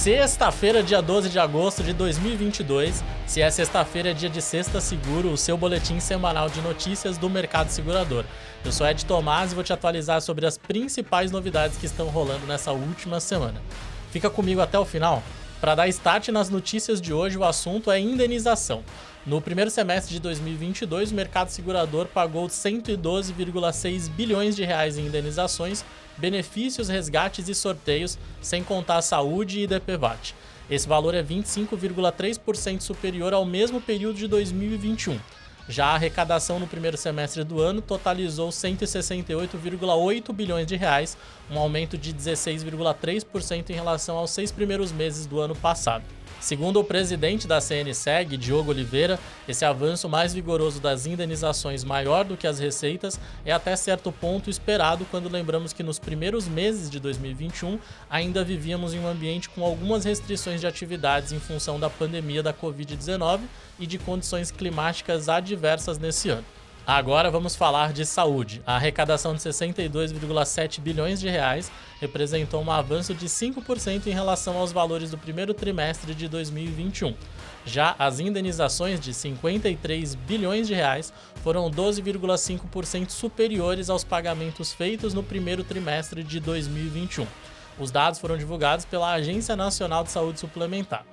Sexta-feira, dia 12 de agosto de 2022. Se é sexta-feira, é dia de Sexta Seguro, o seu boletim semanal de notícias do mercado segurador. Eu sou Ed Tomás e vou te atualizar sobre as principais novidades que estão rolando nessa última semana. Fica comigo até o final. Para dar start nas notícias de hoje, o assunto é indenização. No primeiro semestre de 2022, o mercado segurador pagou 112,6 bilhões de reais em indenizações, benefícios, resgates e sorteios, sem contar a saúde e DPVAT. Esse valor é 25,3% superior ao mesmo período de 2021. Já a arrecadação no primeiro semestre do ano totalizou 168,8 bilhões de reais, um aumento de 16,3% em relação aos seis primeiros meses do ano passado. Segundo o presidente da CNSEG, Diogo Oliveira, esse avanço mais vigoroso das indenizações maior do que as receitas é até certo ponto esperado quando lembramos que nos primeiros meses de 2021 ainda vivíamos em um ambiente com algumas restrições de atividades em função da pandemia da Covid-19 e de condições climáticas adversas nesse ano. Agora vamos falar de saúde. A arrecadação de 62,7 bilhões de reais representou um avanço de 5% em relação aos valores do primeiro trimestre de 2021. Já as indenizações de 53 bilhões de reais foram 12,5% superiores aos pagamentos feitos no primeiro trimestre de 2021. Os dados foram divulgados pela Agência Nacional de Saúde Suplementar.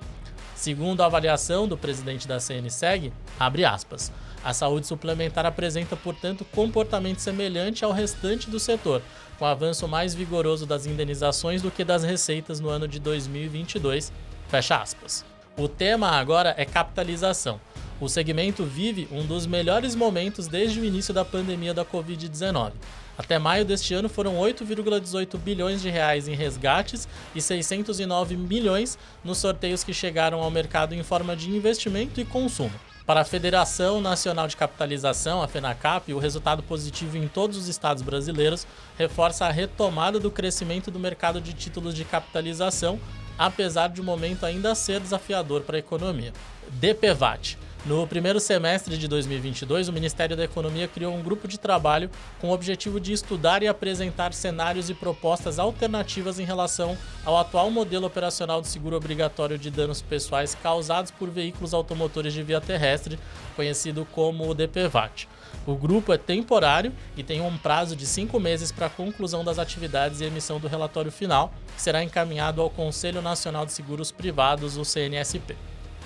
Segundo a avaliação do presidente da CNSEG, abre aspas, a saúde suplementar apresenta, portanto, comportamento semelhante ao restante do setor, com avanço mais vigoroso das indenizações do que das receitas no ano de 2022. Fecha aspas. O tema agora é capitalização. O segmento vive um dos melhores momentos desde o início da pandemia da Covid-19. Até maio deste ano foram 8,18 bilhões de reais em resgates e 609 milhões nos sorteios que chegaram ao mercado em forma de investimento e consumo. Para a Federação Nacional de Capitalização, a FENACAP, o resultado positivo em todos os estados brasileiros reforça a retomada do crescimento do mercado de títulos de capitalização, apesar de um momento ainda ser desafiador para a economia. DPVAT. No primeiro semestre de 2022, o Ministério da Economia criou um grupo de trabalho com o objetivo de estudar e apresentar cenários e propostas alternativas em relação ao atual modelo operacional de seguro obrigatório de danos pessoais causados por veículos automotores de via terrestre, conhecido como o DPVAT. O grupo é temporário e tem um prazo de cinco meses para a conclusão das atividades e emissão do relatório final, que será encaminhado ao Conselho Nacional de Seguros Privados, o CNSP.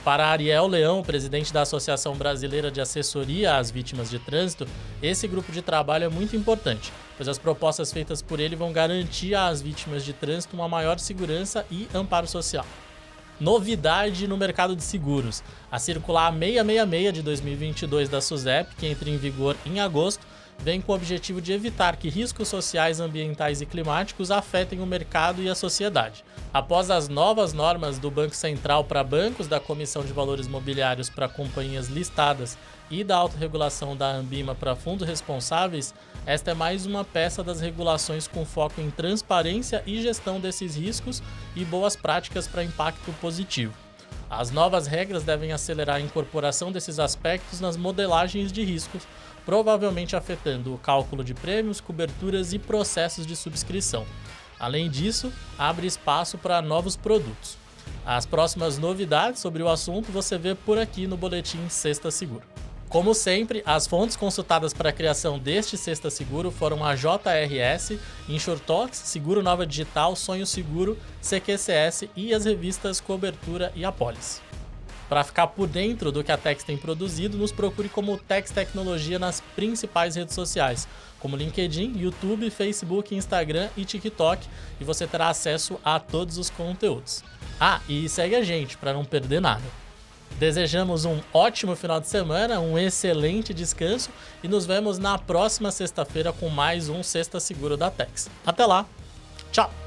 Para Ariel Leão, presidente da Associação Brasileira de Assessoria às Vítimas de Trânsito, esse grupo de trabalho é muito importante, pois as propostas feitas por ele vão garantir às vítimas de trânsito uma maior segurança e amparo social. Novidade no mercado de seguros. A circular 666 de 2022 da SUSEP, que entra em vigor em agosto, vem com o objetivo de evitar que riscos sociais, ambientais e climáticos afetem o mercado e a sociedade. Após as novas normas do Banco Central para bancos, da Comissão de Valores Mobiliários para companhias listadas e da autorregulação da Ambima para fundos responsáveis, esta é mais uma peça das regulações com foco em transparência e gestão desses riscos e boas práticas para impacto positivo. As novas regras devem acelerar a incorporação desses aspectos nas modelagens de riscos, provavelmente afetando o cálculo de prêmios, coberturas e processos de subscrição. Além disso, abre espaço para novos produtos. As próximas novidades sobre o assunto você vê por aqui no boletim Sexta Seguro. Como sempre, as fontes consultadas para a criação deste Sexta Seguro foram a JRS, InsurTalks, Seguro Nova Digital, Sonho Seguro, CQCS e as revistas Cobertura e Apolis. Para ficar por dentro do que a Tex tem produzido, nos procure como Tex Tecnologia nas principais redes sociais, como LinkedIn, YouTube, Facebook, Instagram e TikTok, e você terá acesso a todos os conteúdos. Ah, e segue a gente para não perder nada. Desejamos um ótimo final de semana, um excelente descanso e nos vemos na próxima sexta-feira com mais um Sexta Seguro da Tex. Até lá, tchau!